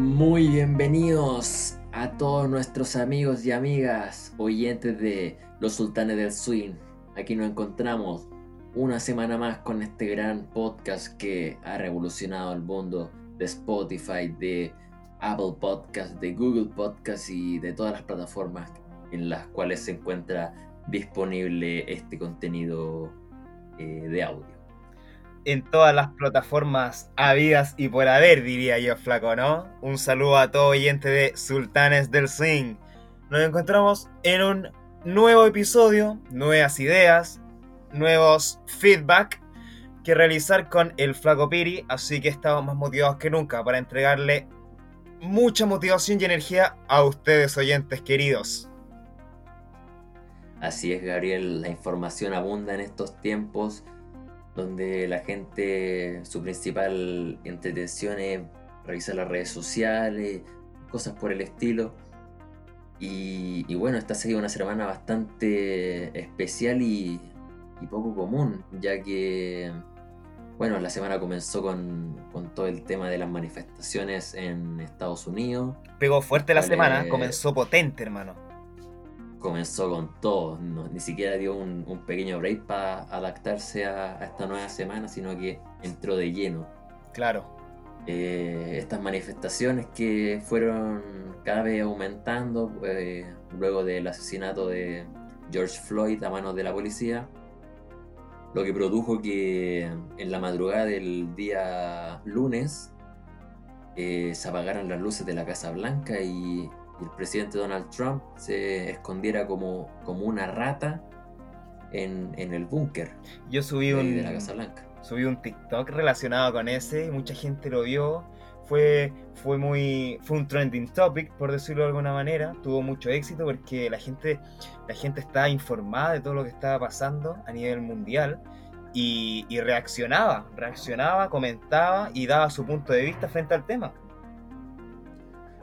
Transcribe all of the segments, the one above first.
Muy bienvenidos a todos nuestros amigos y amigas oyentes de Los Sultanes del Swing. Aquí nos encontramos una semana más con este gran podcast que ha revolucionado el mundo de Spotify, de Apple Podcast, de Google Podcast y de todas las plataformas en las cuales se encuentra disponible este contenido eh, de audio en todas las plataformas habidas y por haber, diría yo, flaco, ¿no? Un saludo a todo oyente de Sultanes del Swing. Nos encontramos en un nuevo episodio, nuevas ideas, nuevos feedback que realizar con el flaco Piri, así que estamos más motivados que nunca para entregarle mucha motivación y energía a ustedes oyentes queridos. Así es, Gabriel, la información abunda en estos tiempos donde la gente, su principal entretención es revisar las redes sociales, cosas por el estilo. Y, bueno, esta ha sido una semana bastante especial y, poco común, ya que, bueno, la semana comenzó con, con, todo el tema de las manifestaciones en Estados Unidos. Pegó fuerte la semana, comenzó potente, hermano comenzó con todo, ni siquiera dio un, pequeño break para adaptarse a, esta nueva semana, sino que entró de lleno. Claro. Eh, estas manifestaciones que fueron cada vez aumentando eh, luego del asesinato de George Floyd a manos de la policía, lo que produjo que en la madrugada del día lunes eh, se apagaran las luces de la Casa Blanca y el presidente Donald Trump se escondiera como, como una rata en, el búnker. Yo subí un, de la Casa Blanca. Subí un TikTok relacionado con ese, mucha gente lo vio. Fue, fue muy fue un trending topic por decirlo de alguna manera tuvo mucho éxito porque la gente la gente estaba informada de todo lo que estaba pasando a nivel mundial y, y reaccionaba reaccionaba comentaba y daba su punto de vista frente al tema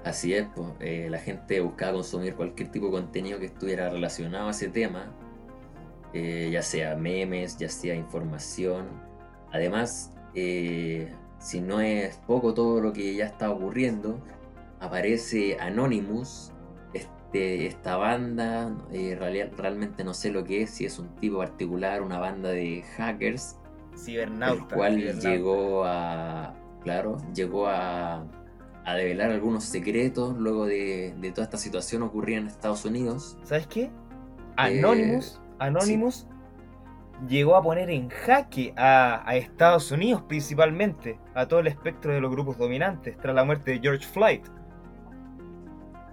Así es, pues, la gente buscaba consumir cualquier tipo de contenido que estuviera relacionado a ese tema, eh, ya sea memes, ya sea información. Además, eh, si no es poco todo lo que ya está ocurriendo, aparece Anonymous, este, esta banda, realmente no sé lo que es, si es un tipo particular, una banda de hackers, cibernauta, el cual llegó a, claro, llegó a a develar algunos secretos luego de, toda esta situación ocurrida en Estados Unidos. ¿Sabes qué? Anonymous, eh, Anonymous llegó a poner en jaque a, Estados Unidos principalmente, a todo el espectro de los grupos dominantes tras la muerte de George Floyd.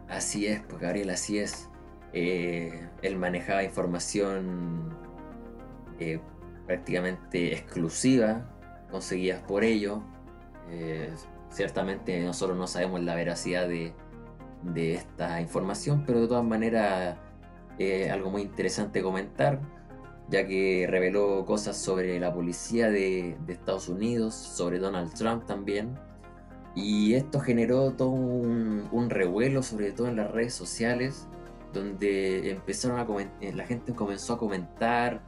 Así es, pues Gabriel, así es. Eh, él manejaba información eh, prácticamente exclusiva, conseguidas por ello. Ciertamente nosotros no sabemos la veracidad de, esta información, pero de todas maneras es algo muy interesante comentar, ya que reveló cosas sobre la policía de, Estados Unidos, sobre Donald Trump también, y esto generó todo un, revuelo, sobre todo en las redes sociales, donde empezaron a eh, la gente comenzó a comentar,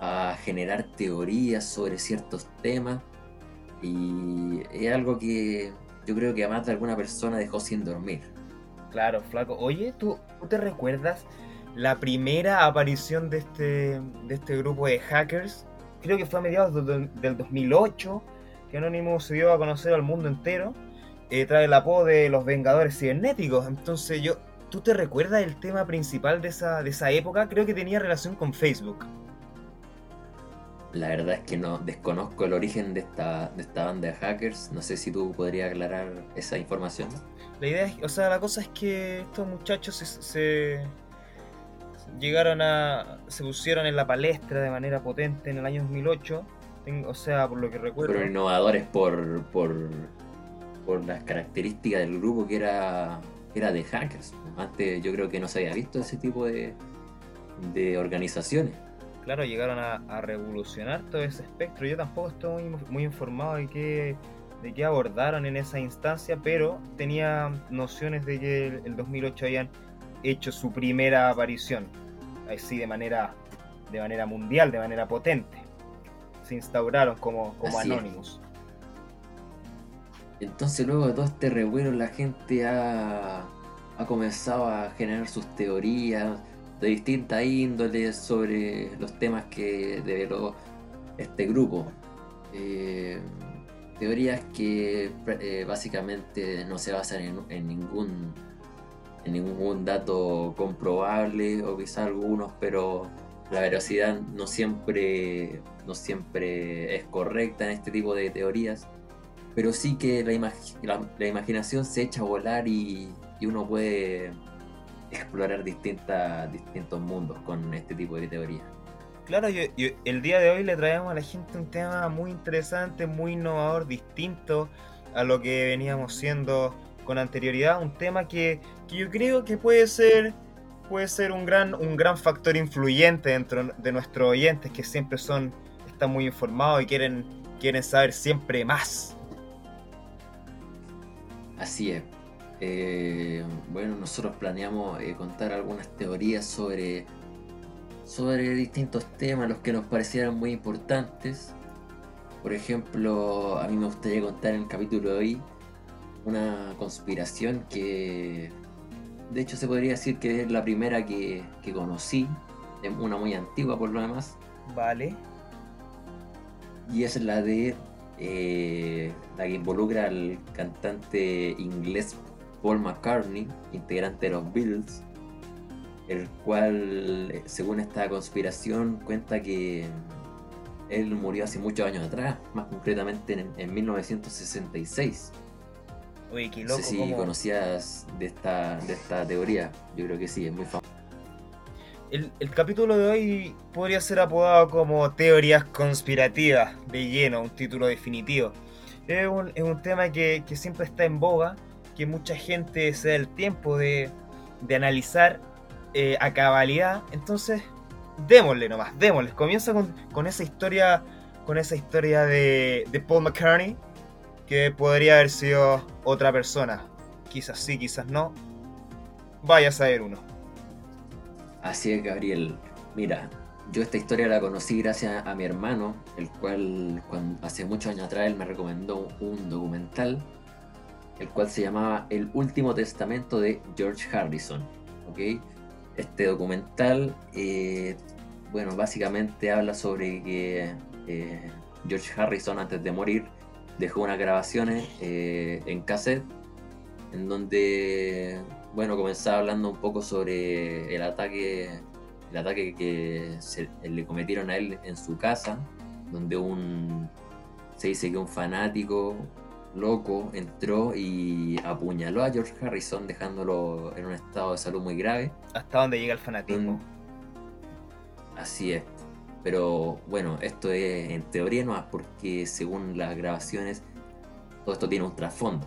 a generar teorías sobre ciertos temas y es algo que yo creo que a más de alguna persona dejó sin dormir. Claro, flaco. Oye, ¿tú, te recuerdas la primera aparición de este, de este grupo de hackers? Creo que fue a mediados del 2008 que Anonymous se dio a conocer al mundo entero. Eh, trae el apodo de los Vengadores Cibernéticos. Entonces yo, ¿tú te recuerdas el tema principal de esa, de esa época? Creo que tenía relación con Facebook. La verdad es que no desconozco el origen de esta, de esta banda de hackers. No sé si tú podrías aclarar esa información. La idea es, o sea, la cosa es que estos muchachos se, llegaron a, se pusieron en la palestra de manera potente en el año 2008. o sea, por lo que recuerdo. Pero innovadores por, por, por las características del grupo que era, era de hackers. Antes yo creo que no se había visto ese tipo de, de organizaciones claro, llegaron a, revolucionar todo ese espectro. Yo tampoco estoy muy, informado de qué, de qué abordaron en esa instancia, pero tenía nociones de que el, 2008 habían hecho su primera aparición, así de manera, de manera mundial, de manera potente. Se instauraron como, como Anonymous. Entonces luego de todo este revuelo la gente ha, ha comenzado a generar sus teorías de distintas índoles sobre los temas que develó este grupo. Eh, teorías que eh, básicamente no se basan en, ningún en ningún dato comprobable o quizá algunos, pero la veracidad no siempre, no siempre es correcta en este tipo de teorías, pero sí que la, la, imaginación se echa a volar y uno puede explorar distintas, distintos mundos con este tipo de teorías. Claro, yo, el día de hoy le traemos a la gente un tema muy interesante, muy innovador, distinto a lo que veníamos siendo con anterioridad, un tema que, que yo creo que puede ser puede ser un gran, un gran factor influyente dentro de nuestros oyentes que siempre son, están muy informados y quieren, quieren saber siempre más. Así es. Eh, bueno, nosotros planeamos eh, contar algunas teorías sobre sobre distintos temas, los que nos parecieran muy importantes. Por ejemplo, a mí me gustaría contar en el capítulo de hoy una conspiración que de hecho se podría decir que es la primera que, conocí, una muy antigua por lo demás. Vale. Y es la de eh, la que involucra al cantante inglés Paul McCartney, integrante de los Beatles, el cual, eh, según esta conspiración, cuenta que él murió hace muchos años atrás, más concretamente en, 1966. Uy, qué loco. No sé si conocías de esta, de esta teoría, yo creo que sí, es muy famoso. El, capítulo de hoy podría ser apodado como Teorías conspirativas, de lleno, un título definitivo. Es un, es un tema que, que, siempre está en boga, que mucha gente se da el tiempo de, de analizar eh, a cabalidad. Entonces, démosle nomás, démosle. Comienza con, esa historia. Con esa historia de, Paul McCartney. Que podría haber sido otra persona. Quizás sí, quizás no. Vaya a saber uno. Así es, Gabriel. Mira, yo esta historia la conocí gracias a mi hermano, el cual cuando, hace muchos años atrás él me recomendó un documental, el cual se llamaba El Último Testamento de George Harrison. ¿ok? Este documental, eh, bueno, básicamente habla sobre que eh, George Harrison antes de morir dejó unas grabaciones eh, en cassette en donde, bueno, comenzaba hablando un poco sobre el ataque, el ataque que le cometieron a él en su casa, donde un, se dice que un fanático loco entró y apuñaló a George Harrison dejándolo en un estado de salud muy grave. ¿Hasta dónde llega el fanatismo? Así es. Pero bueno, esto es en teoría no porque según las grabaciones todo esto tiene un trasfondo.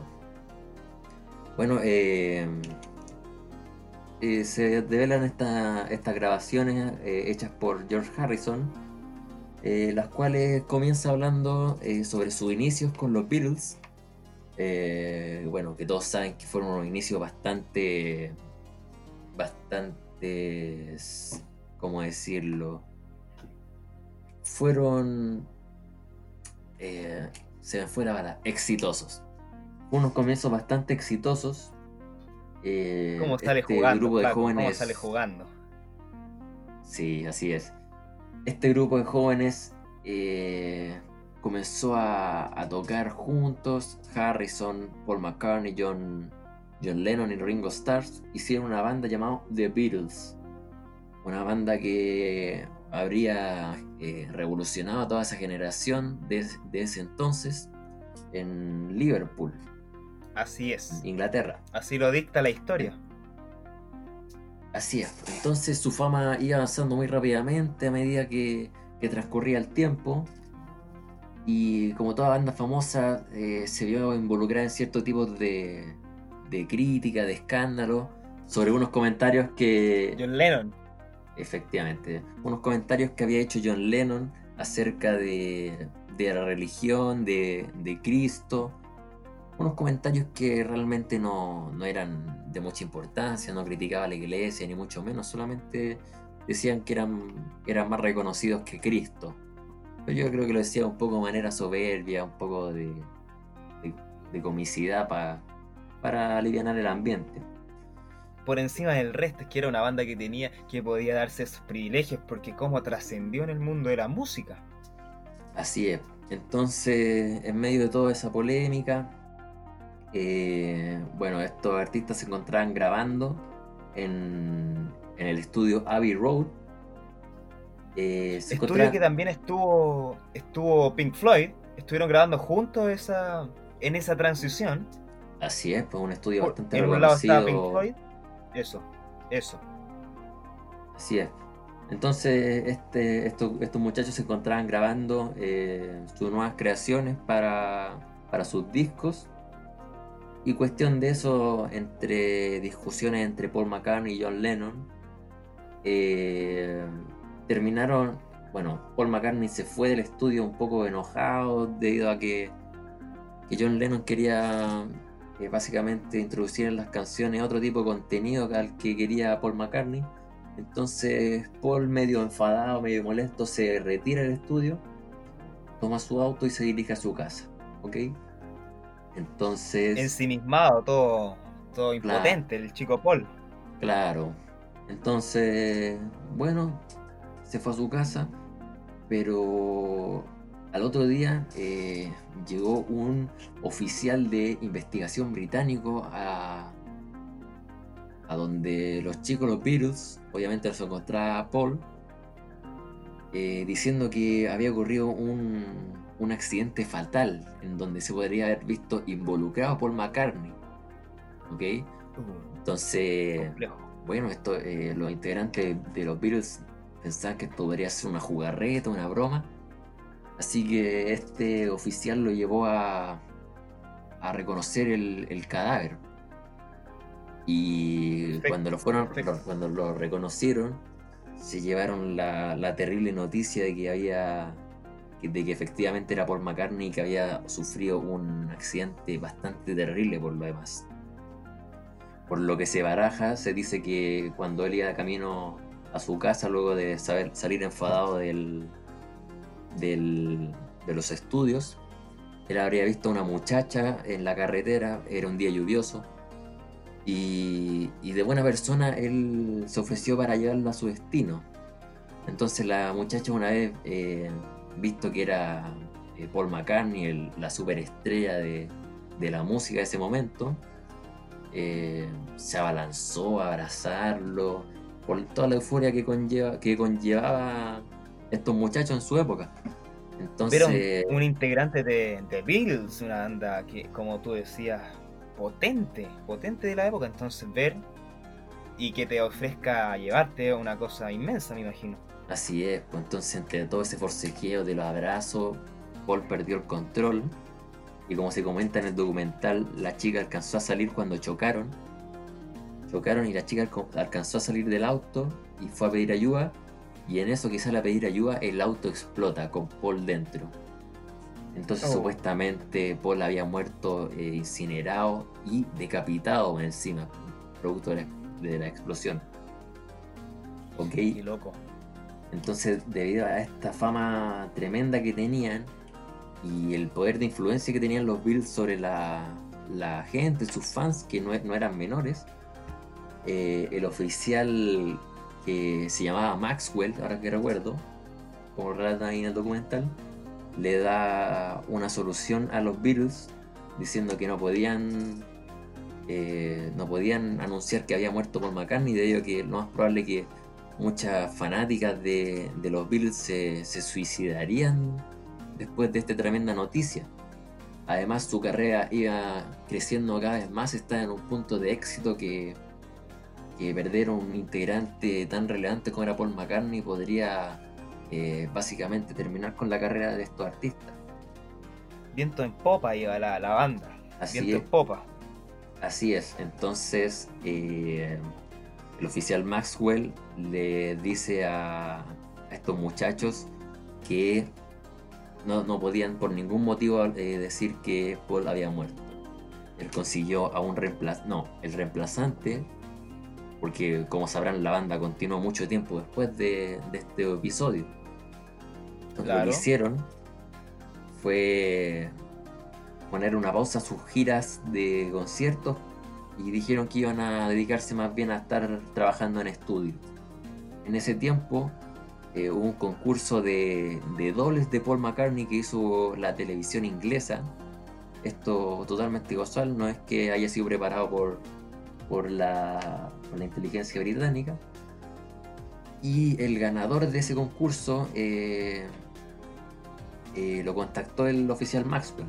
Bueno, eh, eh, se develan estas grabaciones eh, hechas por George Harrison, las cuales comienza hablando sobre sus inicios con los Beatles eh, bueno, que todos saben que fueron unos inicios bastante, bastante, ¿cómo decirlo? Fueron, eh, se me fuera para exitosos. Unos comienzos bastante exitosos. Eh, ¿Cómo sale este jugando? Grupo de jóvenes, ¿Cómo sale jugando? Sí, así es. Este grupo de jóvenes eh, comenzó a, tocar juntos. Harrison, Paul McCartney, John, John Lennon y Ringo Starr hicieron una banda llamada The Beatles. Una banda que habría eh, revolucionado a toda esa generación de, ese entonces en Liverpool. Así es. Inglaterra. Así lo dicta la historia. Así es. Entonces su fama iba avanzando muy rápidamente a medida que, que transcurría el tiempo. Y como toda banda famosa, eh, se vio involucrada en cierto tipo de, de crítica, de escándalo, sobre unos comentarios que... John Lennon. Efectivamente, unos comentarios que había hecho John Lennon acerca de, de la religión, de, de, Cristo. Unos comentarios que realmente no, no eran de mucha importancia, no criticaba a la iglesia, ni mucho menos, solamente decían que eran, eran más reconocidos que Cristo. Yo creo que lo decía un poco de manera soberbia, un poco de, de comicidad para aliviar el ambiente. Por encima del resto, es que era una banda que tenía, que podía darse esos privilegios, porque como trascendió en el mundo de la música. Así es. Entonces, en medio de toda esa polémica, eh, bueno, estos artistas se encontraban grabando en, el estudio Abbey Road. Eh, estudio que también estuvo, estuvo Pink Floyd, estuvieron grabando juntos esa, en esa transición. Así es, pues un estudio bastante en reconocido. Un Pink Floyd. Eso, eso. Así es. Entonces, este, estos muchachos se encontraban grabando eh, sus nuevas creaciones para, para sus discos. Y cuestión de eso, entre discusiones entre Paul McCartney y John Lennon, eh, terminaron, bueno, Paul McCartney se fue del estudio un poco enojado debido a que, John Lennon quería eh, básicamente introducir en las canciones otro tipo de contenido al que quería Paul McCartney. Entonces Paul, medio enfadado, medio molesto, se retira del estudio, toma su auto y se dirige a su casa. ¿Ok? Entonces. Ensimismado, todo, todo impotente, el chico Paul. Claro. Entonces, bueno, se fue a su casa, pero al otro día eh, llegó un oficial de investigación británico a, a donde los chicos, los Beatles, obviamente los encontraba Paul, eh, diciendo que había ocurrido un, un accidente fatal en donde se podría haber visto involucrado Paul McCartney. ¿Ok? Uh, Entonces, bueno, esto, eh, los integrantes de los Beatles pensaban que esto podría ser una jugarreta, una broma. Así que este oficial lo llevó a, a reconocer el, cadáver. Y cuando lo fueron, cuando lo reconocieron, se llevaron la, la terrible noticia de que había de que efectivamente era Paul McCartney y que había sufrido un accidente bastante terrible por lo demás. Por lo que se baraja, se dice que cuando él iba camino a su casa luego de saber, salir enfadado del, de los estudios, él habría visto a una muchacha en la carretera, era un día lluvioso, y, de buena persona él se ofreció para llevarla a su destino. Entonces la muchacha una vez eh, visto que era eh, Paul McCartney, la superestrella de, de, la música de ese momento, eh, se abalanzó a abrazarlo por toda la euforia que, conlleva, que conllevaba estos muchachos en su época. Entonces, un, integrante de, de Beatles, una banda que, como tú decías, potente, potente de la época. Entonces, ver y que te ofrezca llevarte una cosa inmensa, me imagino. Así es, pues entonces entre todo ese forcejeo de los abrazos, Paul perdió el control y como se comenta en el documental, la chica alcanzó a salir cuando chocaron. Chocaron y la chica alcanzó a salir del auto y fue a pedir ayuda y en eso que sale a pedir ayuda el auto explota con Paul dentro. Entonces oh. supuestamente Paul había muerto eh, incinerado y decapitado encima, producto de la, explosión. Ok. Qué loco. Entonces, debido a esta fama tremenda que tenían y el poder de influencia que tenían los Bills sobre la, gente, sus fans, que no, eran menores, eh, el oficial que se llamaba Maxwell, ahora que recuerdo, como relata ahí en el documental, le da una solución a los Beatles diciendo que no podían eh, no podían anunciar que había muerto Paul McCartney, de ello que lo más probable que muchas fanáticas de, los Beatles se, suicidarían después de esta tremenda noticia. Además su carrera iba creciendo cada vez más, está en un punto de éxito que, que perder un integrante tan relevante como era Paul McCartney podría eh, básicamente terminar con la carrera de estos artistas. Viento en popa iba la, la banda. Así Viento en popa. Así es, entonces eh, el oficial Maxwell le dice a, estos muchachos que no, podían por ningún motivo eh, decir que Paul había muerto. Él consiguió a un reemplazante, no, el reemplazante, porque como sabrán la banda continuó mucho tiempo después de, este episodio. Lo que hicieron fue poner una pausa a sus giras de conciertos y dijeron que iban a dedicarse más bien a estar trabajando en estudio. En ese tiempo eh, hubo un concurso de, de, dobles de Paul McCartney que hizo la televisión inglesa. Esto totalmente casual, no es que haya sido preparado por, por, la, por la inteligencia británica. Y el ganador de ese concurso eh, eh, lo contactó el oficial Maxwell.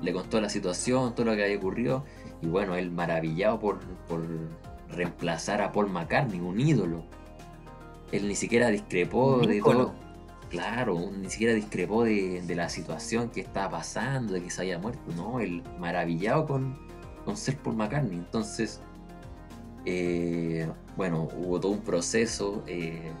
Le contó la situación, todo lo que había ocurrido. Y bueno, él maravillado por, por reemplazar a Paul McCartney, un ídolo él ni siquiera discrepó de todo. Claro, ni siquiera discrepó de, la situación que estaba pasando, de que se había muerto. No, él maravillado con, con ser Paul McCartney. Entonces, eh, bueno, hubo todo un proceso. Eh,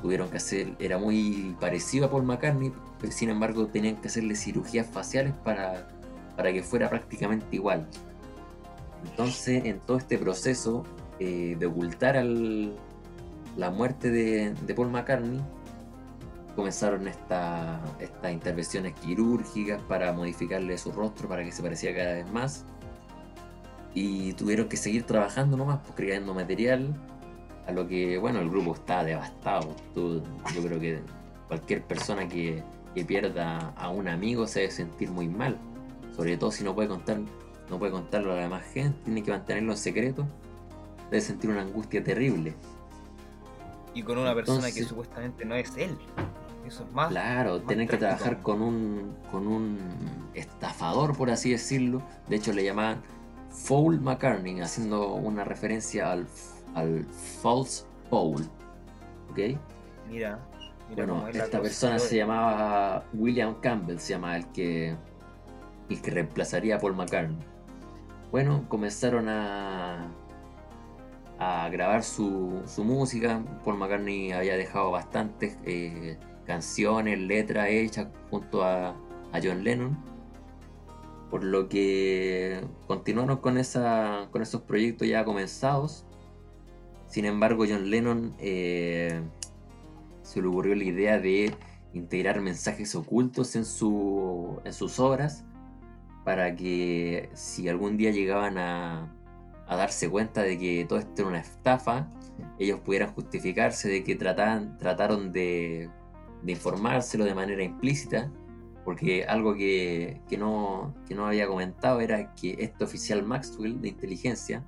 tuvieron que hacer, era muy parecido a Paul McCartney, pero sin embargo tenían que hacerle cirugías faciales para, para que fuera prácticamente igual. Entonces, en todo este proceso eh, de ocultar la muerte de, Paul McCartney, comenzaron estas intervenciones quirúrgicas para modificarle su rostro para que se pareciera cada vez más. Y tuvieron que seguir trabajando nomás, pues, creando material. A lo que, bueno, el grupo está devastado. yo creo que cualquier persona que, que pierda a un amigo se debe sentir muy mal. Sobre todo si no puede contar, no puede contarlo a la demás gente, tiene que mantenerlo en secreto. Debe sentir una angustia terrible. Y con una persona que supuestamente no es él. Eso es más. Claro, tienen que trabajar con un, con un estafador, por así decirlo. De hecho, le llamaban Foul McCartney, haciendo una referencia al, al false Paul. ¿Ok? Mira. bueno, esta persona se llamaba William Campbell, se llama el que, el que reemplazaría a Paul McCartney. Bueno, comenzaron a, a grabar su, música. Paul McCartney había dejado bastantes eh, canciones, letras hechas junto a, John Lennon. Por lo que continuaron con, esa, con esos proyectos ya comenzados. Sin embargo, John Lennon eh, se le ocurrió la idea de integrar mensajes ocultos en, su, en sus obras para que si algún día llegaban a, darse cuenta de que todo esto era una estafa, ellos pudieran justificarse de que trataron de informárselo de manera implícita, porque algo que, no, no había comentado era que este oficial Maxwell de inteligencia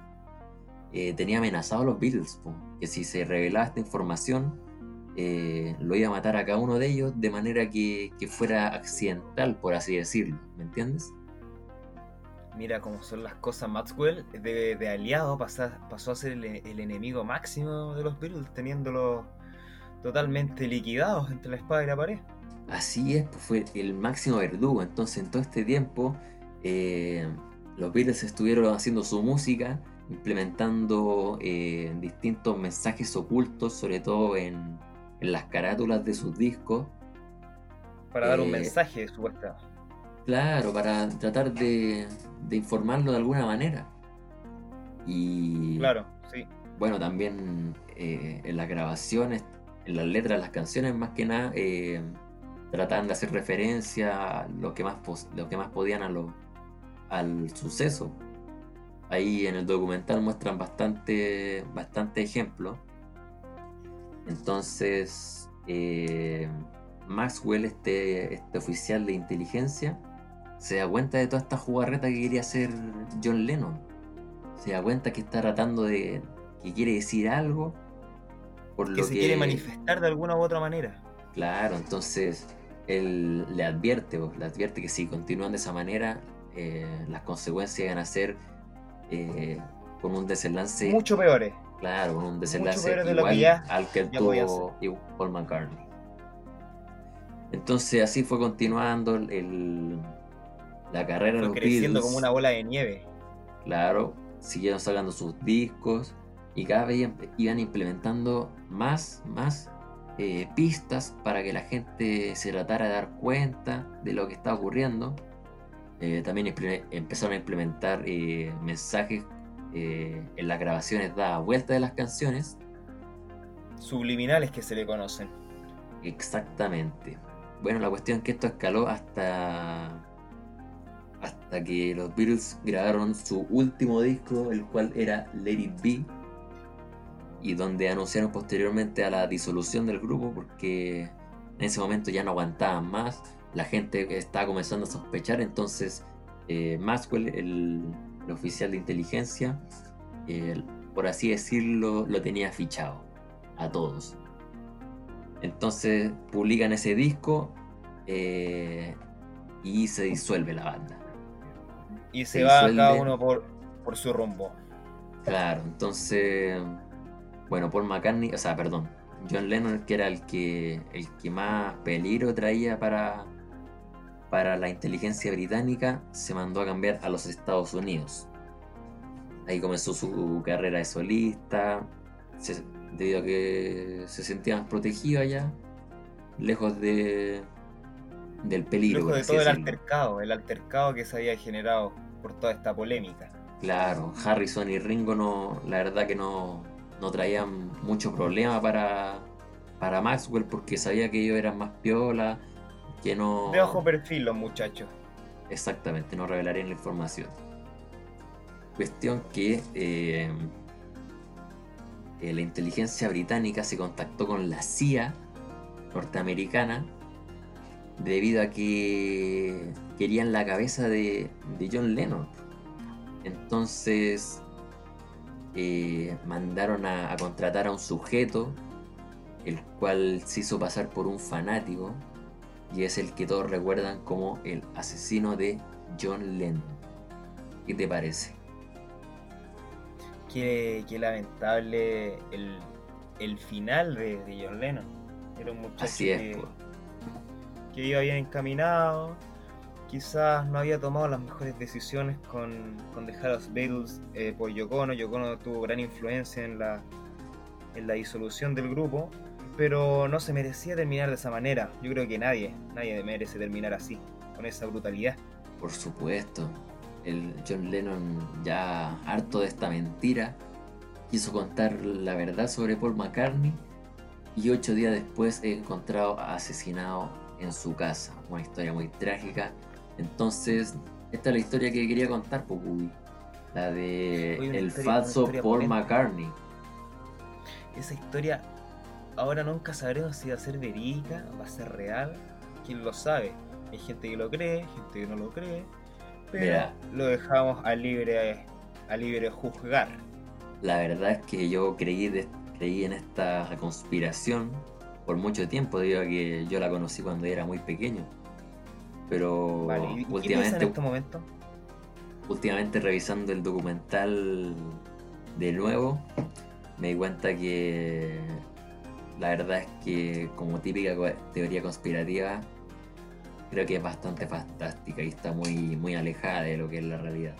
eh, tenía amenazado a los Beatles, que si se revelaba esta información, eh, lo iba a matar a cada uno de ellos de manera que, que fuera accidental, por así decirlo, ¿me entiendes? mira cómo son las cosas, Maxwell de, aliado pasó, pasó a ser el, enemigo máximo de los Beatles, teniéndolos totalmente liquidados entre la espada y la pared. Así es, pues fue el máximo verdugo. Entonces, en todo este tiempo, eh, los Beatles estuvieron haciendo su música, implementando eh, distintos mensajes ocultos, sobre todo en, las carátulas de sus discos. Para dar un eh, mensaje, supuestamente. Claro, para tratar de, informarlo de alguna manera. Y. Claro, sí. Bueno, también eh, en las grabaciones, en las letras de las canciones, más que nada, eh, trataban de hacer referencia a lo que más, lo que más podían a lo, al suceso. Ahí en el documental muestran bastante, bastante ejemplos. Entonces, eh, Maxwell, este, este oficial de inteligencia, se da cuenta de toda esta jugarreta que quería hacer John Lennon. Se da cuenta que está tratando de. que quiere decir algo. Por que se quiere manifestar de alguna u otra manera. Claro, entonces él le advierte, le advierte que si continúan de esa manera, eh, las consecuencias van a ser eh, con un desenlace. Mucho peores. Claro, con un desenlace igual al que tuvo Paul McCartney. Entonces así fue continuando el, la carrera Fue creciendo como una bola de nieve. Claro, siguieron sacando sus discos y cada vez iban implementando más, más eh, pistas para que la gente se tratara de dar cuenta de lo que está ocurriendo. Eh, también empezaron a implementar eh, mensajes en las grabaciones da vuelta de las canciones. Subliminales que se le conocen. Exactamente. Bueno, la cuestión es que esto escaló hasta hasta que los Beatles grabaron su último disco, el cual era Let It Be, y donde anunciaron posteriormente a la disolución del grupo porque en ese momento ya no aguantaban más, la gente estaba comenzando a sospechar, entonces eh, Maxwell, el, oficial de inteligencia, por así decirlo, lo tenía fichado a todos. Entonces publican ese disco eh, y se disuelve la banda. Y se, va cada uno por, por su rumbo. Claro, entonces, bueno, Paul McCartney, o sea, perdón, John Lennon, que era el que, el que más peligro traía para, para la inteligencia británica, se mandó a cambiar a los Estados Unidos. Ahí comenzó su carrera de solista, debido a que se sentía más protegido allá, lejos de, del peligro. Lejos de todo el altercado, el altercado que se había generado por toda esta polémica. Claro, Harrison y Ringo no, la verdad que no, no traían mucho problema para, para Maxwell porque sabía que ellos eran más piola, que no... De ojo perfil los muchachos. Exactamente, no revelarían la información. Cuestión que eh, eh, la inteligencia británica se contactó con la CIA norteamericana debido a que querían la cabeza de, John Lennon. Entonces eh, mandaron a, contratar a un sujeto, el cual se hizo pasar por un fanático, y es el que todos recuerdan como el asesino de John Lennon. ¿Qué te parece? Qué, lamentable el, final de, John Lennon. Era un muchacho Así es, que iba bien encaminado, quizás no había tomado las mejores decisiones con, dejar a los Beatles eh, por Yoko Ono. Yoko tuvo gran influencia en la, en la disolución del grupo, pero no se merecía terminar de esa manera. Yo creo que nadie, nadie merece terminar así, con esa brutalidad. Por supuesto, el John Lennon ya harto de esta mentira quiso contar la verdad sobre Paul McCartney y ocho días después he encontrado asesinado en su casa. Una historia muy trágica. Entonces, esta es la historia que quería contar, Pucubi. La de el falso Paul McCartney. Esa historia, ahora nunca sabremos si va a ser verídica, va a ser real. ¿Quién lo sabe? Hay gente que lo cree, gente que no lo cree. Pero lo dejamos a libre, a libre juzgar. La verdad es que yo creí, creí en esta conspiración por mucho tiempo, debido a que yo la conocí cuando era muy pequeño. Pero últimamente, en este momento? últimamente revisando el documental de nuevo, me di cuenta que la verdad es que como típica teoría conspirativa, creo que es bastante fantástica y está muy, muy alejada de lo que es la realidad.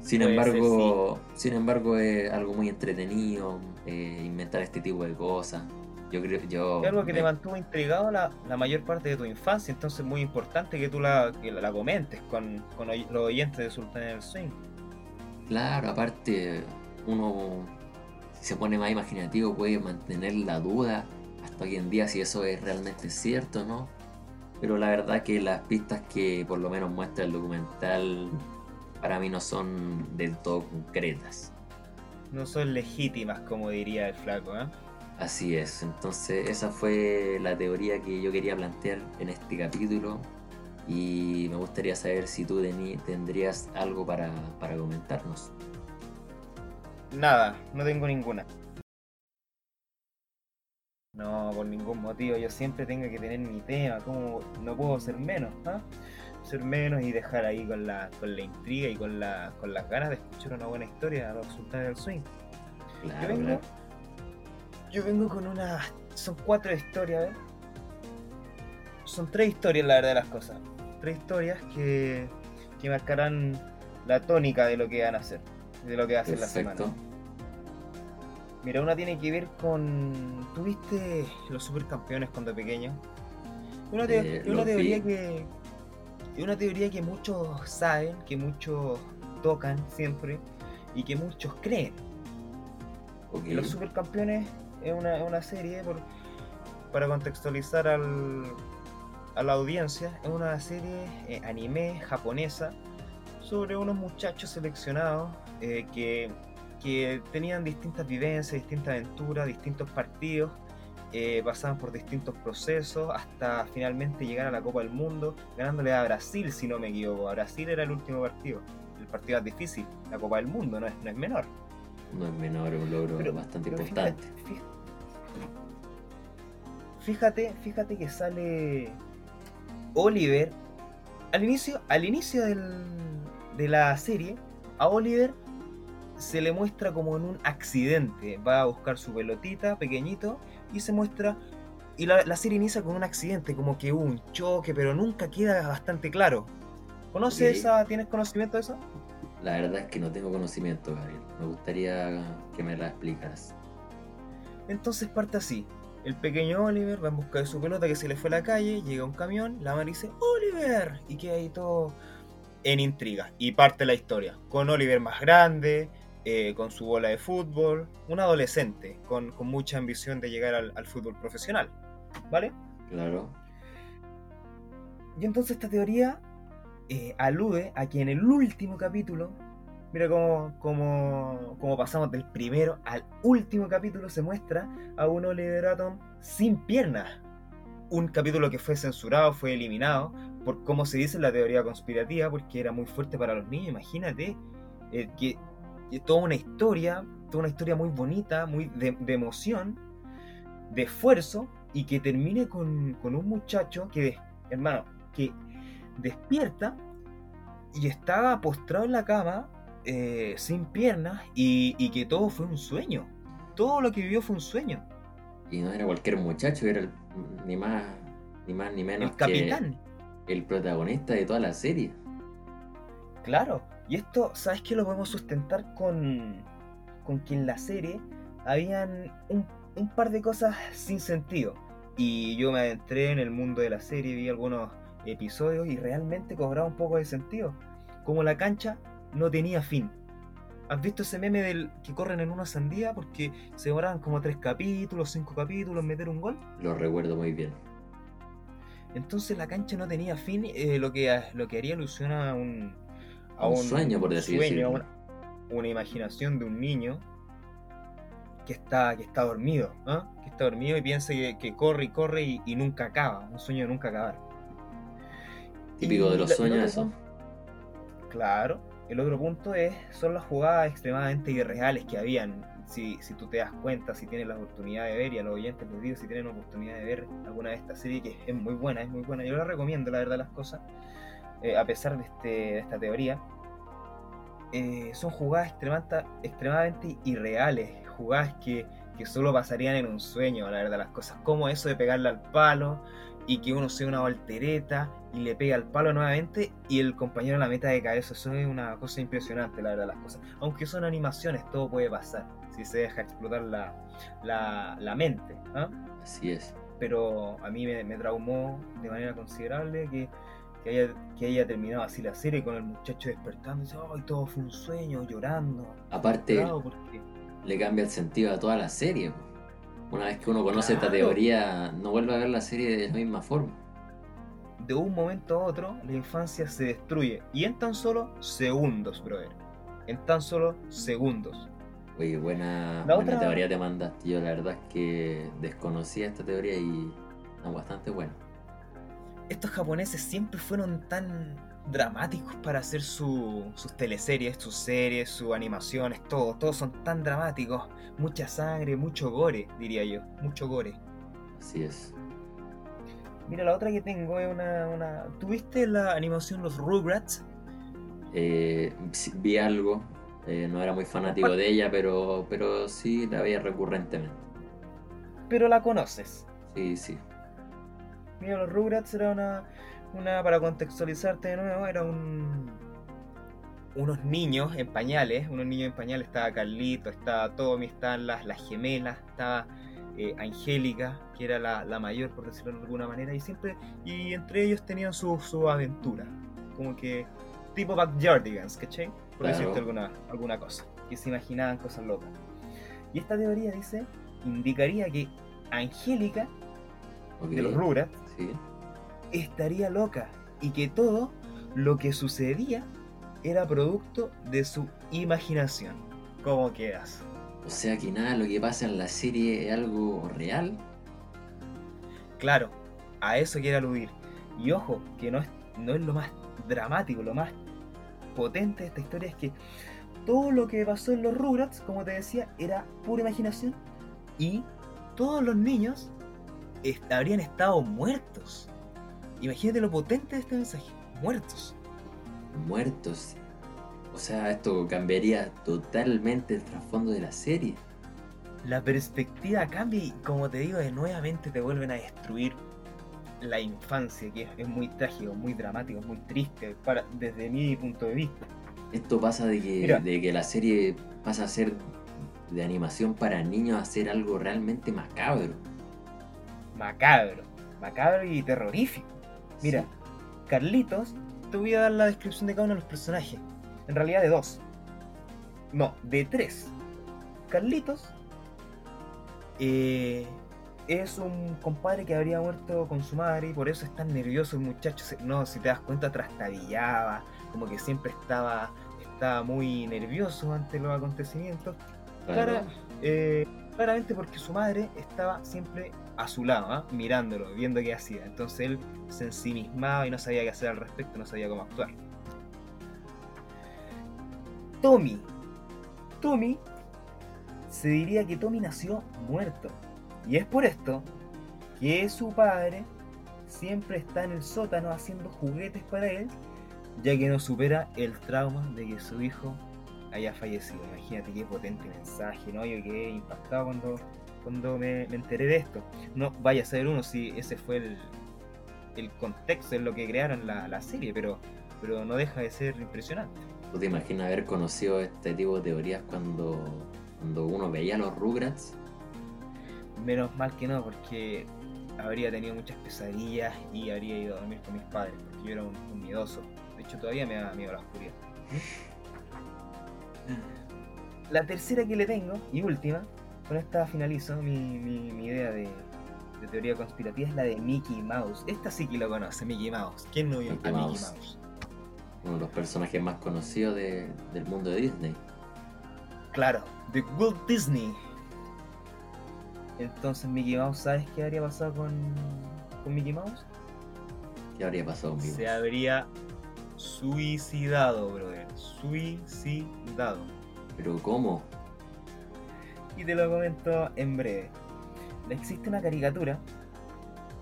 Sin embargo, sin embargo es algo muy entretenido eh, inventar este tipo de cosas. Yo creo, yo es algo que te mantuvo intrigado la, mayor parte de tu infancia, entonces es muy importante que tú la, la comentes con, los oyentes de Sultan del Swing. Claro, aparte uno si se pone más imaginativo puede mantener la duda hasta hoy en día si eso es realmente cierto, ¿no? Pero la verdad que las pistas que por lo menos muestra el documental para mí no son del todo concretas. No son legítimas, como diría el flaco, ¿eh? Así es, entonces esa fue la teoría que yo quería plantear en este capítulo y me gustaría saber si tú tendrías algo para, comentarnos. Nada, no tengo ninguna. No, por ningún motivo, yo siempre tengo que tener mi tema, como no puedo ser menos, ¿ah? Ser menos y dejar ahí con la, con la intriga y con, la, con las ganas de escuchar una buena historia a los sultanes del swing. Claro, yo vengo con una. Son cuatro historias, ¿eh? Son tres historias, la verdad de las cosas. Tres historias que, que marcarán la tónica de lo que van a hacer, de lo que va a hacer la semana. Mira, una tiene que ver con. ¿Tuviste los supercampeones cuando pequeño? Una, eh, una teoría que. Una teoría que muchos saben, que muchos tocan siempre y que muchos creen. Okay. Los supercampeones es una, serie para contextualizar al, a la audiencia es una serie eh, anime japonesa sobre unos muchachos seleccionados eh, que, que tenían distintas vivencias, distintas aventuras, distintos partidos eh, pasaban por distintos procesos hasta finalmente llegar a la Copa del Mundo, ganándole a Brasil, si no me equivoco. A Brasil era el último partido. El partido es difícil, la Copa del Mundo no es, no es menor. No es menor, es un logro bastante importante. Fíjate, fíjate, que sale Oliver. Al inicio, al inicio de la serie, a Oliver se le muestra como en un accidente. Va a buscar su pelotita pequeñito y se muestra. Y la, serie inicia con un accidente, como que hubo un choque, pero nunca queda bastante claro. ¿Conoces esa? ¿Tienes conocimiento de eso? La verdad es que no tengo conocimiento, Gabriel. Me gustaría que me la explicaras. Entonces parte así. El pequeño Oliver va en busca de su pelota que se le fue a la calle, llega un camión, la madre dice ¡Oliver! Y queda ahí todo en intriga. Y parte la historia. Con Oliver más grande, eh, con su bola de fútbol, un adolescente con, mucha ambición de llegar al, fútbol profesional, ¿vale? Claro. Y entonces esta teoría eh, alude a que en el último capítulo, mira cómo, cómo, pasamos del primero al último capítulo, se muestra a un Oliver Atom sin piernas. Un capítulo que fue censurado, fue eliminado, por cómo se dice la teoría conspirativa, porque era muy fuerte para los niños. Imagínate eh, que toda una historia, toda una historia muy bonita, muy de, emoción, de esfuerzo, y que termine con, un muchacho que, hermano, que despierta y estaba postrado en la cama, eh, sin piernas, y, que todo fue un sueño. Todo lo que vivió fue un sueño. Y no era cualquier muchacho, era ni más ni más ni menos el capitán. el protagonista de toda la serie. Claro, y esto, ¿sabes qué? Lo podemos sustentar con, con que en la serie habían un, par de cosas sin sentido. Y yo me adentré en el mundo de la serie, vi algunos episodios y realmente cobraba un poco de sentido. Como la cancha no tenía fin. ¿Has visto ese meme del que corren en una sandía porque se demoraban como tres capítulos, cinco capítulos meter un gol? Lo recuerdo muy bien. Entonces la cancha no tenía fin, eh, lo, que, lo que haría alusión a un, a un, sueño, por decirlo. Una, imaginación de un niño que está, que está dormido, ¿ah? que está dormido y piensa que, corre y corre y, nunca acaba, un sueño de nunca acabar. Típico de los sueños eso. claro, el otro punto es, son las jugadas extremadamente irreales que habían. Si, si tú te das cuenta, si tienes la oportunidad de ver, y a los oyentes les digo, si tienen la oportunidad de ver alguna de estas series, que es muy buena, es muy buena, yo la recomiendo, la verdad, las cosas. Eh, a pesar de, este, de esta teoría, eh, son jugadas extremadamente, irreales, jugadas que, solo pasarían en un sueño, la verdad, las cosas, como eso de pegarle al palo y que uno sea una voltereta y le pega al palo nuevamente y el compañero la meta de cabeza, eso es una cosa impresionante, la verdad, las cosas. Aunque son animaciones, todo puede pasar si se deja explotar la, mente. ¿ah? Así es. Pero a mí me, me traumó de manera considerable que que haya, que haya terminado así la serie con el muchacho despertando y dice, ¡ay, todo fue un sueño! llorando. Aparte, le cambia el sentido a toda la serie. Una vez que uno conoce esta teoría, no vuelve a ver la serie de la misma forma. De un momento a otro, la infancia se destruye. Y en tan solo segundos, brother. En tan solo segundos. Oye, buena, buena teoría te mandaste. Yo la verdad es que desconocía esta teoría y es bastante buena estos japoneses siempre fueron tan dramáticos para hacer sus teleseries, sus series, sus animaciones, todo, todos son tan dramáticos, mucha sangre, mucho gore, diría yo, mucho gore. Así es. Mira, la otra que tengo es una... ¿Tuviste la animación Los Rugrats? Eh, vi algo, eh, no era muy fanático de ella, pero, pero sí la veía recurrentemente. Pero la conoces. Sí, sí. Mira, los Rugrats era una, una, para contextualizarte de nuevo, era un, unos niños en pañales, unos niños en pañales, estaba Carlito, estaba Tommy, estaban las, las gemelas, estaba eh, Angélica, que era la, mayor, por decirlo de alguna manera, y siempre, y entre ellos tenían su, su aventura, como que tipo Backyardigans, ¿cachai? Por decirte alguna, alguna cosa, que se imaginaban cosas locas. Y esta teoría dice, indicaría que Angélica, de los Rugrats, estaría loca y que todo lo que sucedía era producto de su imaginación. ¿Cómo quedas? O sea que nada, lo que pasa en la serie es algo real. Claro, a eso quiere aludir. Y ojo, que no es, no es lo más dramático, lo más potente de esta historia es que todo lo que pasó en los Rugrats, como te decía, era pura imaginación y todos los niños habrían estado muertos. Imagínate lo potente de este mensaje, muertos. Muertos. O sea, esto cambiaría totalmente el trasfondo de la serie. La perspectiva cambia y como te digo, de nuevamente te vuelven a destruir la infancia, que es, muy trágico, muy dramático, muy triste para, desde mi punto de vista. Esto pasa de que, de que la serie pasa a ser de animación para niños a ser algo realmente macabro. Macabro, macabro y terrorífico. Mira, Carlitos, te voy a dar la descripción de cada uno de los personajes. En realidad de dos. No, de tres. Carlitos eh, es un compadre que habría muerto con su madre y por eso es tan nervioso el muchacho. No, si te das cuenta, trastabillaba, como que siempre estaba, estaba muy nervioso ante los acontecimientos. Eh, claramente porque su madre estaba siempre a su lado, ¿ah? mirándolo, viendo qué hacía. Entonces él se ensimismaba y no sabía qué hacer al respecto, no sabía cómo actuar. Tommy. Tommy, se diría que Tommy nació muerto. Y es por esto que su padre siempre está en el sótano haciendo juguetes para él, ya que no supera el trauma de que su hijo haya fallecido. Imagínate qué potente mensaje, ¿no? Yo quedé impactado cuando, cuando me, enteré de esto. No vaya a ser uno si ese fue el, el contexto en lo que crearon la, la serie, pero, pero no deja de ser impresionante. ¿Tú te imaginas haber conocido este tipo de teorías cuando, cuando uno veía los Rugrats? Menos mal que no, porque habría tenido muchas pesadillas y habría ido a dormir con mis padres, porque yo era un, miedoso. De hecho, todavía me da miedo la oscuridad. La tercera que le tengo, y última, con esta finalizo mi, mi, idea de, de, teoría conspirativa, es la de Mickey Mouse. Esta sí que lo conoce, Mickey Mouse. ¿Quién no vio a Mickey Mouse? uno de los personajes más conocidos del mundo de Disney. Claro, de Walt Disney. Entonces, Mickey Mouse, ¿sabes qué habría pasado con, con Mickey Mouse? ¿Qué habría pasado con Se habría suicidado, brother. Suicidado. ¿Pero cómo? Y te lo comento en breve. Existe una caricatura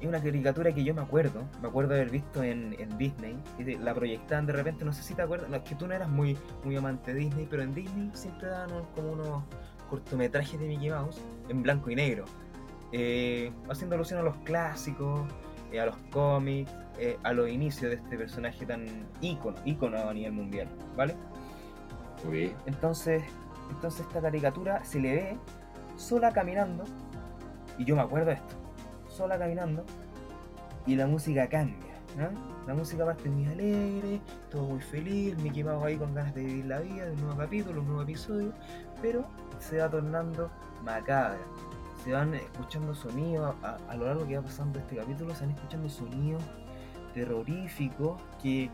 es una caricatura que yo me acuerdo, me acuerdo de haber visto en, Disney, y la proyectaban de repente, no sé si te acuerdas, no, es que tú no eras muy, muy amante de Disney, pero en Disney siempre daban como unos cortometrajes de Mickey Mouse en blanco y negro, eh, haciendo alusión a los clásicos, eh, a los cómics, eh, a los inicios de este personaje tan ícono, ícono a nivel mundial, ¿vale? Entonces, entonces esta caricatura se le ve sola caminando, y yo me acuerdo de esto sola caminando y la música cambia. La música parte muy alegre, todo muy feliz, Mickey Mouse ahí con ganas de vivir la vida, de un nuevo capítulo, un nuevo episodio, pero se va tornando macabra. Se van escuchando sonidos a, lo largo que va pasando este capítulo, se van escuchando sonidos terroríficos que,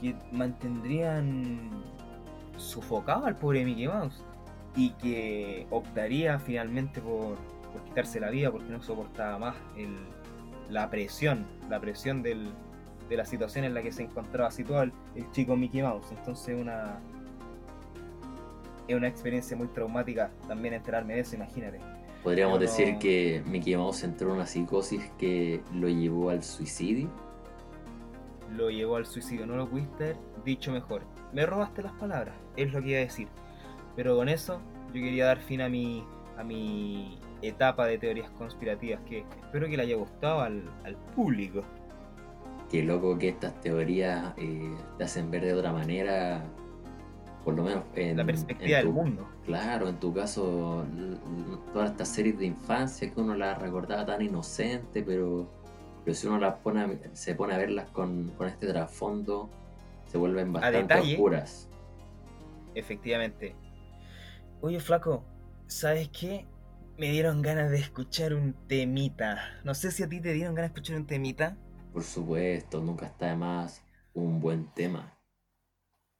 que mantendrían sofocado al pobre Mickey Mouse y que optaría finalmente por, por quitarse la vida porque no soportaba más la presión, la presión de la situación en la que se encontraba situado el, chico Mickey Mouse. Entonces una es una experiencia muy traumática también enterarme de eso, imagínate. Podríamos decir que Mickey Mouse entró en una psicosis que lo llevó al suicidio. Lo llevó al suicidio, no lo pudiste dicho mejor. Me robaste las palabras, es lo que iba a decir. Pero con eso yo quería dar fin a mi, a mi etapa de teorías conspirativas que espero que le haya gustado al, público. Qué loco que estas teorías eh, te hacen ver de otra manera, por lo menos en la perspectiva del mundo. Claro, en tu caso, todas estas series de infancia que uno las recordaba tan inocente, pero, pero si uno las pone, se pone a verlas con, con este trasfondo, se vuelven bastante oscuras. Efectivamente. Oye, flaco, ¿sabes qué? me dieron ganas de escuchar un temita. No sé si a ti te dieron ganas de escuchar un temita. Por supuesto, nunca está de más un buen tema.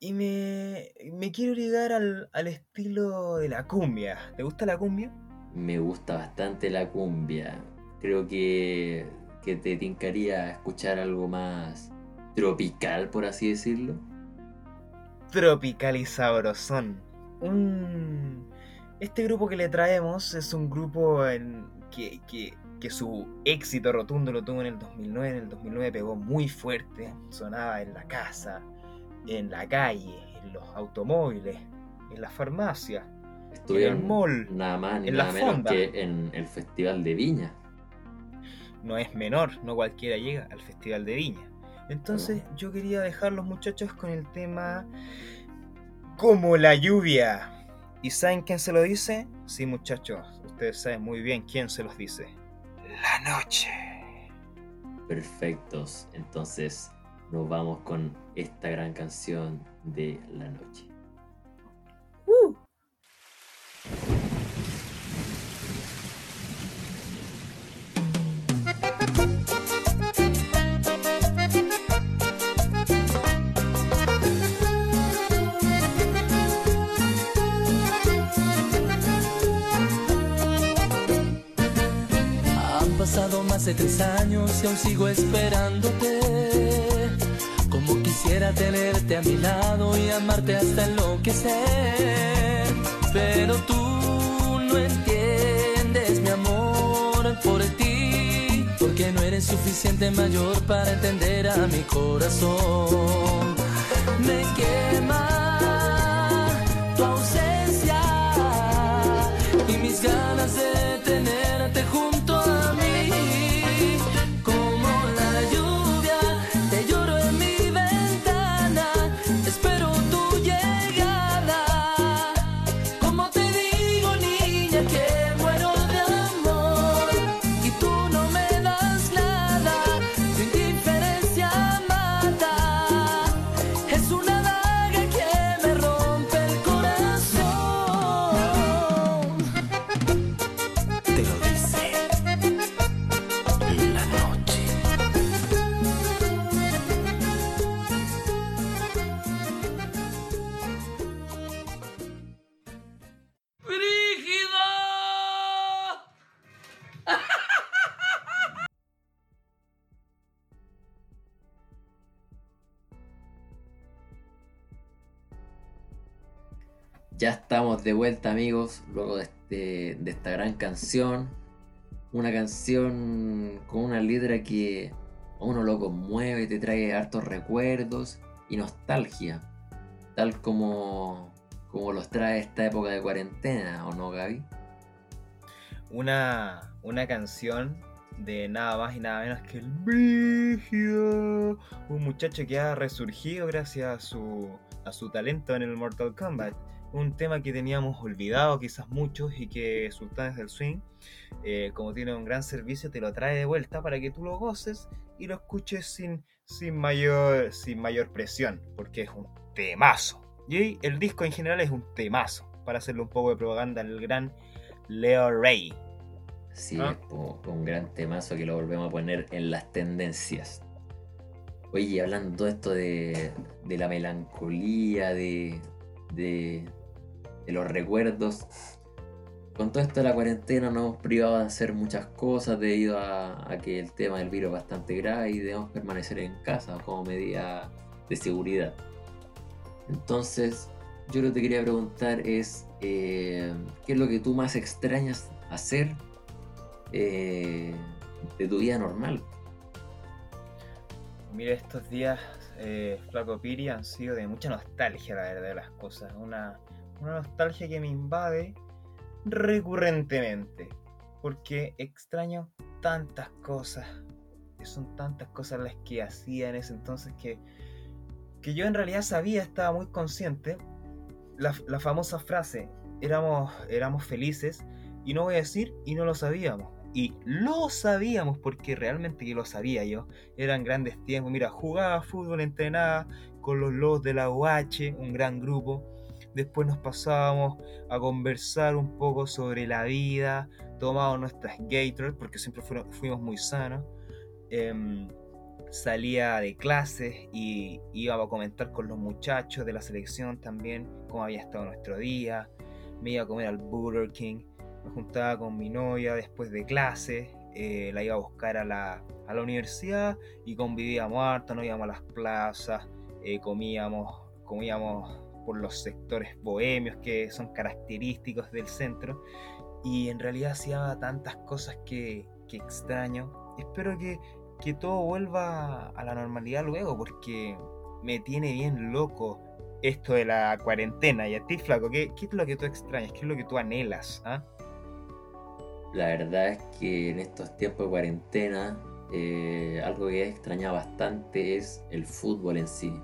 Y me, me quiero ligar al, al estilo de la cumbia. ¿Te gusta la cumbia? Me gusta bastante la cumbia. Creo que, que te tincaría escuchar algo más tropical, por así decirlo. Tropical y sabrosón. Un... Este grupo que le traemos es un grupo en que, que, que su éxito rotundo lo tuvo en el 2009. En el 2009 pegó muy fuerte. Sonaba en la casa, en la calle, en los automóviles, en la farmacia, Estuvieron en el mall, nada más ni en la nada menos fonda. que en el Festival de Viña. No es menor, no cualquiera llega al Festival de Viña. Entonces yo quería dejar los muchachos con el tema como la lluvia. ¿Y saben quién se lo dice? Sí muchachos, ustedes saben muy bien quién se los dice. La noche. Perfectos. Entonces nos vamos con esta gran canción de la noche. Pasado más de tres años y aún sigo esperándote. Como quisiera tenerte a mi lado y amarte hasta enloquecer. Pero tú no entiendes mi amor por ti. Porque no eres suficiente mayor para entender a mi corazón. Me quema tu ausencia y mis ganas de Ya estamos de vuelta amigos, luego de, este, de esta gran canción. Una canción con una letra que a uno lo conmueve, te trae hartos recuerdos y nostalgia. Tal como, como los trae esta época de cuarentena, ¿o no Gaby? Una, una canción de nada más y nada menos que el Brígido. Un muchacho que ha resurgido gracias a su, a su talento en el Mortal Kombat. Un tema que teníamos olvidado quizás muchos y que Sultanes del Swing, eh, como tiene un gran servicio, te lo trae de vuelta para que tú lo goces y lo escuches sin, sin, mayor, sin mayor presión, porque es un temazo. Y el disco en general es un temazo, para hacerle un poco de propaganda al gran Leo Rey. Sí, Ah. es como un gran temazo que lo volvemos a poner en las tendencias. Oye, hablando de esto de, de la melancolía, de, de, de los recuerdos, con todo esto de la cuarentena nos hemos privado de hacer muchas cosas debido a, que el tema del virus es bastante grave y debemos permanecer en casa como medida de seguridad. Entonces, yo lo que te quería preguntar es, eh, ¿qué es lo que tú más extrañas hacer eh, de tu vida normal? Mira, estos días, eh, Flaco Piri, han sido de mucha nostalgia, la verdad, de las cosas. Una, una nostalgia que me invade recurrentemente. Porque extraño tantas cosas. Son tantas cosas las que hacía en ese entonces que, que yo en realidad sabía, estaba muy consciente. La, la famosa frase, éramos, éramos felices, y no voy a decir, y no lo sabíamos. Y lo sabíamos porque realmente lo sabía yo eran grandes tiempos. Mira, jugaba fútbol, entrenaba con los lobos de la UH, un gran grupo. Después nos pasábamos a conversar un poco sobre la vida, tomábamos nuestras Gatorade porque siempre fuimos muy sanos. Em, salía de clases y iba a comentar con los muchachos de la selección también cómo había estado nuestro día. Me iba a comer al Burger King, me juntaba con mi novia después de clases, eh, la iba a buscar a la, a la universidad y convivíamos harto, nos íbamos a las plazas, eh, comíamos, comíamos por los sectores bohemios que son característicos del centro y en realidad hacía tantas cosas que, que extraño. Espero que, que todo vuelva a la normalidad luego porque me tiene bien loco esto de la cuarentena. Y a ti, Flaco, ¿qué, qué es lo que tú extrañas? ¿Qué es lo que tú anhelas? ah? La verdad es que en estos tiempos de cuarentena, eh, algo que he extrañado bastante es el fútbol en sí.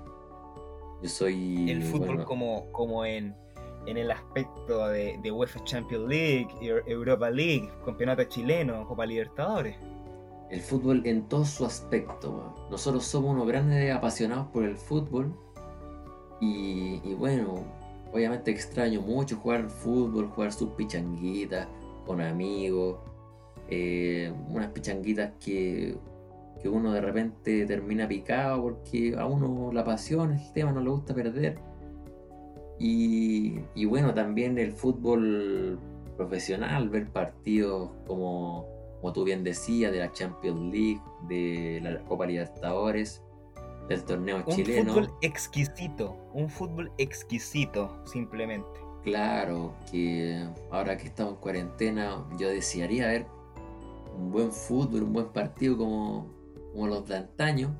Yo soy. El fútbol bueno, como, como en, en el aspecto de, de UEFA Champions League, Eu- Europa League, Campeonato Chileno, Copa Libertadores. El fútbol en todo su aspecto. Nosotros somos unos grandes apasionados por el fútbol. Y, y bueno, obviamente extraño mucho jugar fútbol, jugar sus pichanguitas con amigos. eh, unas pichanguitas que, que uno de repente termina picado porque a uno la pasión, el tema no le gusta perder. Y, y bueno, también el fútbol profesional, ver partidos como, como tú bien decías, de la Champions League, de la Copa Libertadores, del torneo Un chileno. fútbol exquisito, un fútbol exquisito, simplemente. Claro, que ahora que estamos en cuarentena, yo desearía ver un buen fútbol, un buen partido como, como los de antaño,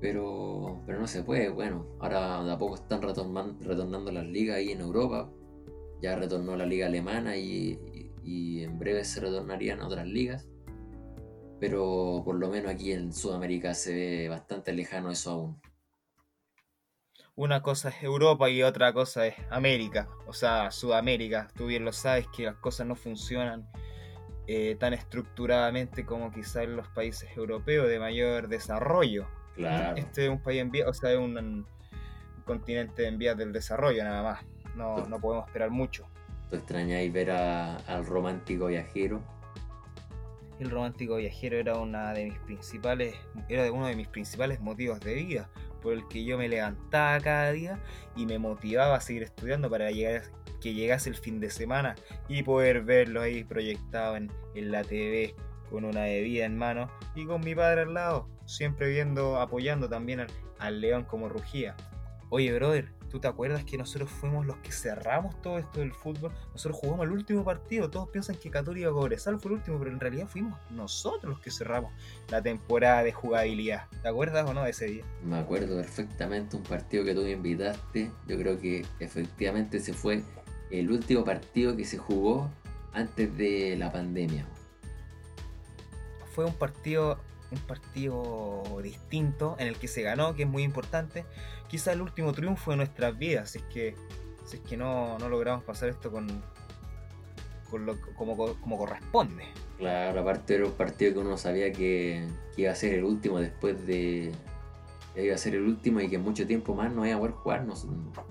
pero, pero no se puede. Bueno, ahora de a poco están retornan- retornando las ligas ahí en Europa, ya retornó la liga alemana y, y- y en breve se retornarían otras ligas, pero por lo menos aquí en Sudamérica se ve bastante lejano eso aún. Una cosa es Europa y otra cosa es América, o sea, Sudamérica. Tú bien lo sabes que las cosas no funcionan eh, tan estructuradamente como quizás en los países europeos de mayor desarrollo. Claro. Este es un país en vías, o sea, es un, un continente en vías del desarrollo nada más. No, no podemos esperar mucho. ¿Tú extrañáis ver a- al romántico viajero? El romántico viajero era una de mis principales, era uno de mis principales motivos de vida, por el que yo me levantaba cada día y me motivaba a seguir estudiando para llegar, que llegase el fin de semana y poder verlo ahí proyectado en, en la TV con una bebida en mano y con mi padre al lado, siempre viendo, apoyando también al, al león como rugía. Oye, brother, ¿tú te acuerdas que nosotros fuimos los que cerramos todo esto del fútbol? Nosotros jugamos el último partido, todos piensan que Católica Cobresal fue el último, pero en realidad fuimos nosotros los que cerramos la temporada de jugabilidad. ¿Te acuerdas o no de ese día? Me acuerdo perfectamente un partido que tú me invitaste. Yo creo que efectivamente ese fue el último partido que se jugó antes de la pandemia. Fue un partido, un partido distinto en el que se ganó, que es muy importante. Quizá el último triunfo de nuestras vidas, si es que, si es que no, no logramos pasar esto con, con lo, como, como corresponde. Claro, aparte era un partido que uno sabía que, que iba a ser el último después de. que iba a ser el último y que mucho tiempo más no iba a poder jugar. No,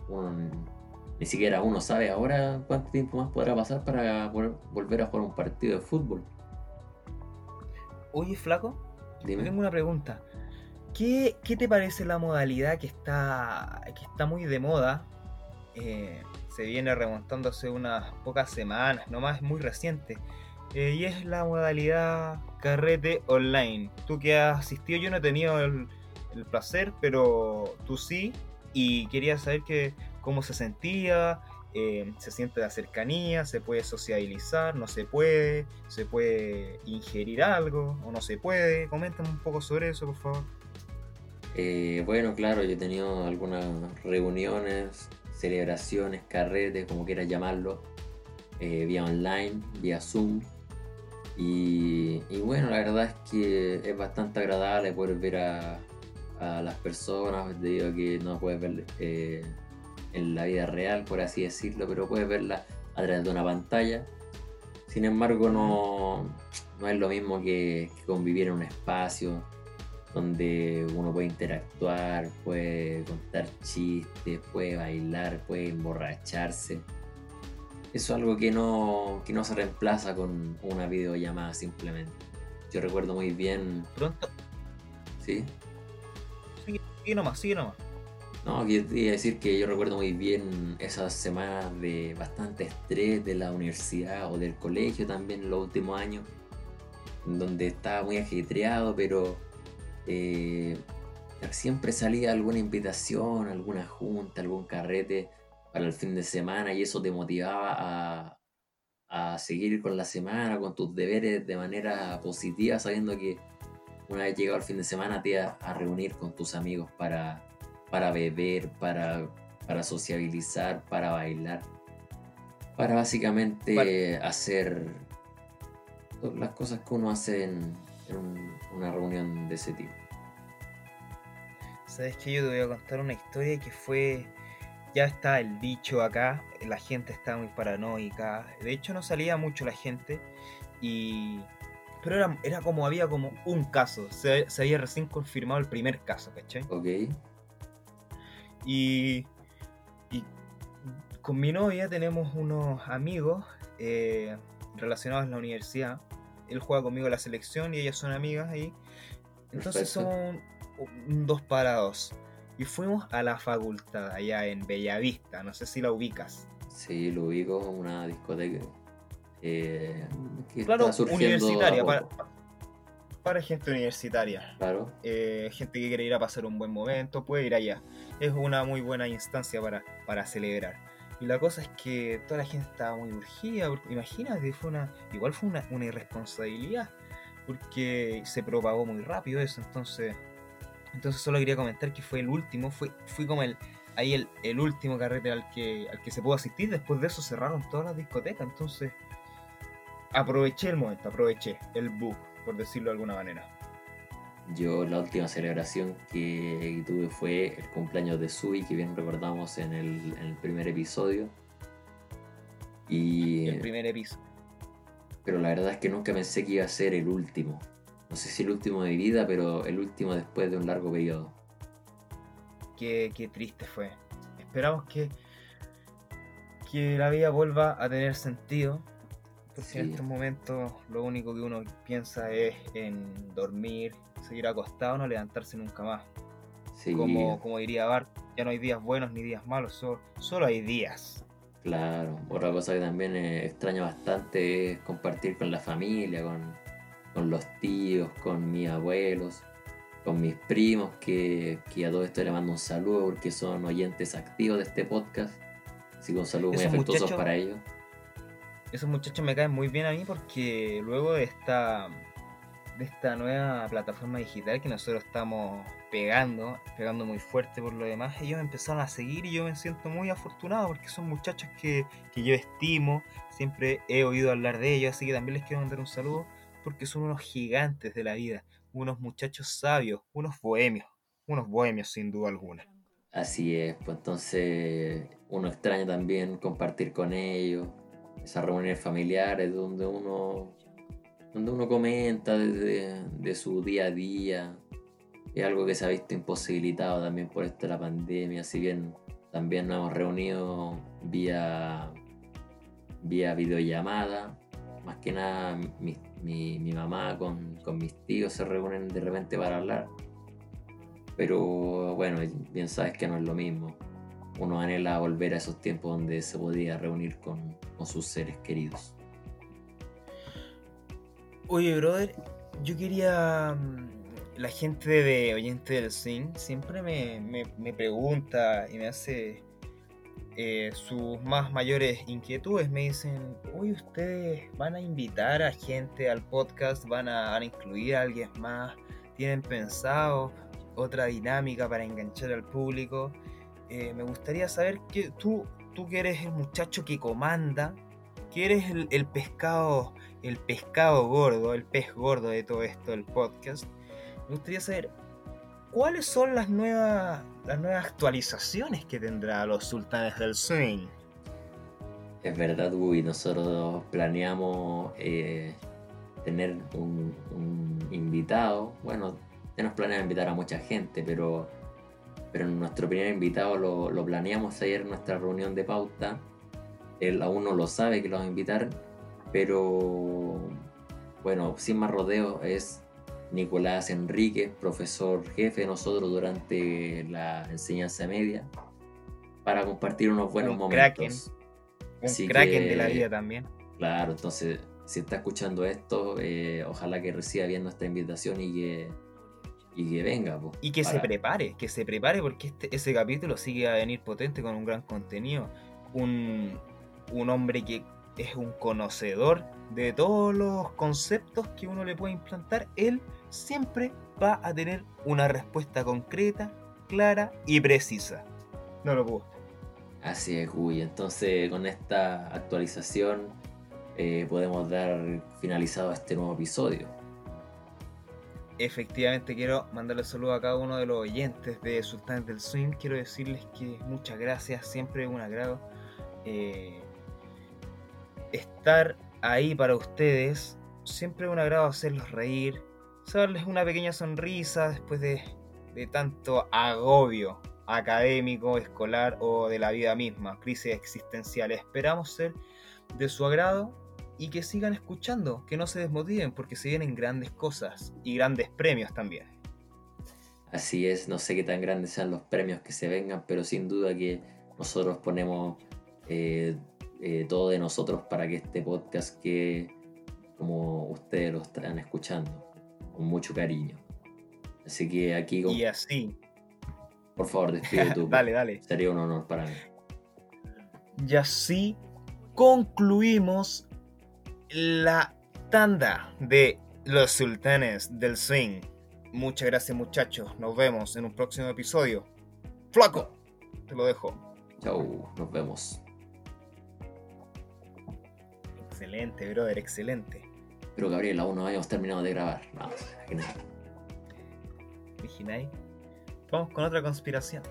uno- ni siquiera uno sabe ahora cuánto tiempo más podrá pasar para poder volver a jugar un partido de fútbol. Oye, flaco, Dime. tengo una pregunta. ¿Qué, qué te parece la modalidad que está, que está muy de moda? Eh, se viene remontando hace unas pocas semanas, nomás es muy reciente. Eh, y es la modalidad carrete online. Tú que has asistido, yo no he tenido el, el placer, pero tú sí. Y quería saber que, cómo se sentía, eh, se siente la cercanía, se puede sociabilizar, no se puede, se puede ingerir algo o no se puede. Coméntame un poco sobre eso, por favor. Eh, bueno, claro, yo he tenido algunas reuniones, celebraciones, carretes, como quieras llamarlo, eh, vía online, vía Zoom. Y, bueno, la verdad es que es bastante agradable poder ver a, las personas, debido a que no puedes ver en la vida real, por así decirlo, pero puedes verla a través de una pantalla. Sin embargo, no, no es lo mismo que, que convivir en un espacio donde uno puede interactuar, puede contar chistes, puede bailar, puede emborracharse. Eso es algo que no, que no se reemplaza con una videollamada simplemente. Yo recuerdo muy bien, Pronto, sí. Sigue, sigue nomás, sigue nomás. No, quería decir que yo recuerdo muy bien esas semanas de bastante estrés de la universidad o del colegio también en los últimos años, donde estaba muy ajetreado, pero eh, siempre salía alguna invitación, alguna junta, algún carrete para el fin de semana y eso te motivaba a, a seguir con la semana, con tus deberes de manera positiva, sabiendo que una vez llegado el fin de semana te ibas a reunir con tus amigos para, para beber, para, para sociabilizar, para bailar, para básicamente hacer las cosas que uno hace en, en un- una reunión de ese tipo. Sabes que yo te voy a contar una historia que fue. Ya está el dicho acá, la gente está muy paranoica. De hecho, no salía mucho la gente. Y. Pero era, era como había como un caso. Se, se había recién confirmado el primer caso, ¿cachai? ¿Ok? Y, y con mi novia tenemos unos amigos eh, relacionados en la universidad. Él juega conmigo en la selección y ellas son amigas ahí. Entonces Perfecto. un dos para dos. Y fuimos a la facultad allá en Bellavista. No sé si la ubicas. Sí, lo ubico, una discoteca eh, que Claro, está surgiendo universitaria. Para. Para gente universitaria. Claro, eh, gente que quiere ir a pasar un buen momento, puede ir allá. Es una muy buena instancia para, para celebrar. Y la cosa es que toda la gente estaba muy urgida, porque imagínate, fue una, igual fue una, una irresponsabilidad, porque se propagó muy rápido eso, entonces, entonces solo quería comentar que fue el último, fue, fui como el, ahí el, el último carrete al que, al que se pudo asistir, después de eso cerraron todas las discotecas, entonces aproveché el momento, aproveché el book, por decirlo de alguna manera. yo la última celebración que tuve fue el cumpleaños de Sui, que bien recordamos en el, en el primer episodio. Y, El primer episodio. pero la verdad es que nunca pensé que iba a ser el último. No sé si el último de mi vida, pero el último después de un largo periodo. qué, qué triste fue. Esperamos que, que la vida vuelva a tener sentido. Porque en Sí. estos momentos lo único que uno piensa es en dormir, seguir acostado, no levantarse nunca más. Sí, Como, como diría Bart, ya no hay días buenos ni días malos, solo, solo hay días. claro. Otra cosa que también eh, extraño bastante es compartir con la familia, con, con los tíos, con mis abuelos, con mis primos, que, que a todo esto le mando un saludo porque son oyentes activos de este podcast. Así que un saludo muy afectuoso para ellos. Esos muchachos me caen muy bien a mí porque luego de esta, de esta nueva plataforma digital que nosotros estamos pegando, pegando muy fuerte por lo demás, ellos empezaron a seguir y yo me siento muy afortunado porque son muchachos que, que yo estimo, siempre he oído hablar de ellos, así que también les quiero mandar un saludo porque son unos gigantes de la vida, unos muchachos sabios, unos bohemios, unos bohemios sin duda alguna. Así es, pues entonces uno extraña también compartir con ellos, esas reuniones familiares donde uno, donde uno comenta de, de- de su día a día. Es algo que se ha visto imposibilitado también por esto de la pandemia, si bien también nos hemos reunido vía, vía videollamada. Más que nada mi, mi- mi mamá con, con mis tíos se reúnen de repente para hablar. Pero bueno, bien sabes que no es lo mismo. Uno anhela volver a esos tiempos donde se podía reunir con, sus seres queridos. Oye, brother, yo quería. mm, La gente de Oyente del Sing siempre me, me- me pregunta y me hace eh, sus más mayores inquietudes. Me dicen, oye, ¿ustedes van a invitar a gente al podcast? ¿Van a, van a incluir a alguien más? ¿Tienen pensado otra dinámica para enganchar al público? Eh, me gustaría saber que tú, tú que eres el muchacho que comanda, que eres el, el pescado el pescado gordo, el pez gordo de todo esto, el podcast. Me gustaría saber cuáles son las nuevas, las nuevas actualizaciones que tendrá los sultanes del swing. Es verdad, Uy, nosotros planeamos eh, tener un, invitado. Bueno, ya nos planeamos invitar a mucha gente, pero, pero nuestro primer invitado lo, lo planeamos ayer en nuestra reunión de pauta. Él aún no lo sabe que lo vamos a invitar, pero bueno, sin más rodeos, es Nicolás Enríquez, profesor jefe de nosotros durante la enseñanza media, para compartir unos buenos Un momentos. Un Así kraken que- de la vida también. Claro, entonces, si está escuchando esto, eh, ojalá que reciba bien nuestra invitación y que, y que venga. po, Y que se prepare, que se prepare porque este, ese capítulo sigue a venir potente con un gran contenido. Un, un hombre que es un conocedor de todos los conceptos que uno le puede implantar. Él siempre va a tener una respuesta concreta, clara y precisa. No lo puedo. Así es, Guy. Entonces, con esta actualización, eh, podemos dar finalizado este nuevo episodio. Efectivamente quiero mandarle saludo a cada uno de los oyentes de Sultanes del Swing. Quiero decirles que muchas gracias, siempre es un agrado eh, estar ahí para ustedes. Siempre es un agrado hacerlos reír, darles una pequeña sonrisa después de, de tanto agobio académico, escolar o de la vida misma, crisis existenciales. Esperamos ser de su agrado y que sigan escuchando, que no se desmotiven porque se vienen grandes cosas y grandes premios también. Así es, no sé qué tan grandes sean los premios que se vengan, pero sin duda que nosotros ponemos eh, eh, todo de nosotros para que este podcast que como ustedes lo están escuchando, con mucho cariño. Así que aquí, con- Y así, por favor, despide tú. dale, dale. Sería un honor para mí. Y así concluimos la tanda de los sultanes del swing. Muchas gracias muchachos, nos vemos en un próximo episodio. Flaco, te lo dejo. Chau, nos vemos. Excelente, brother, excelente. Pero Gabriel, aún no habíamos terminado de grabar. No, aquí no. Vamos con otra conspiración.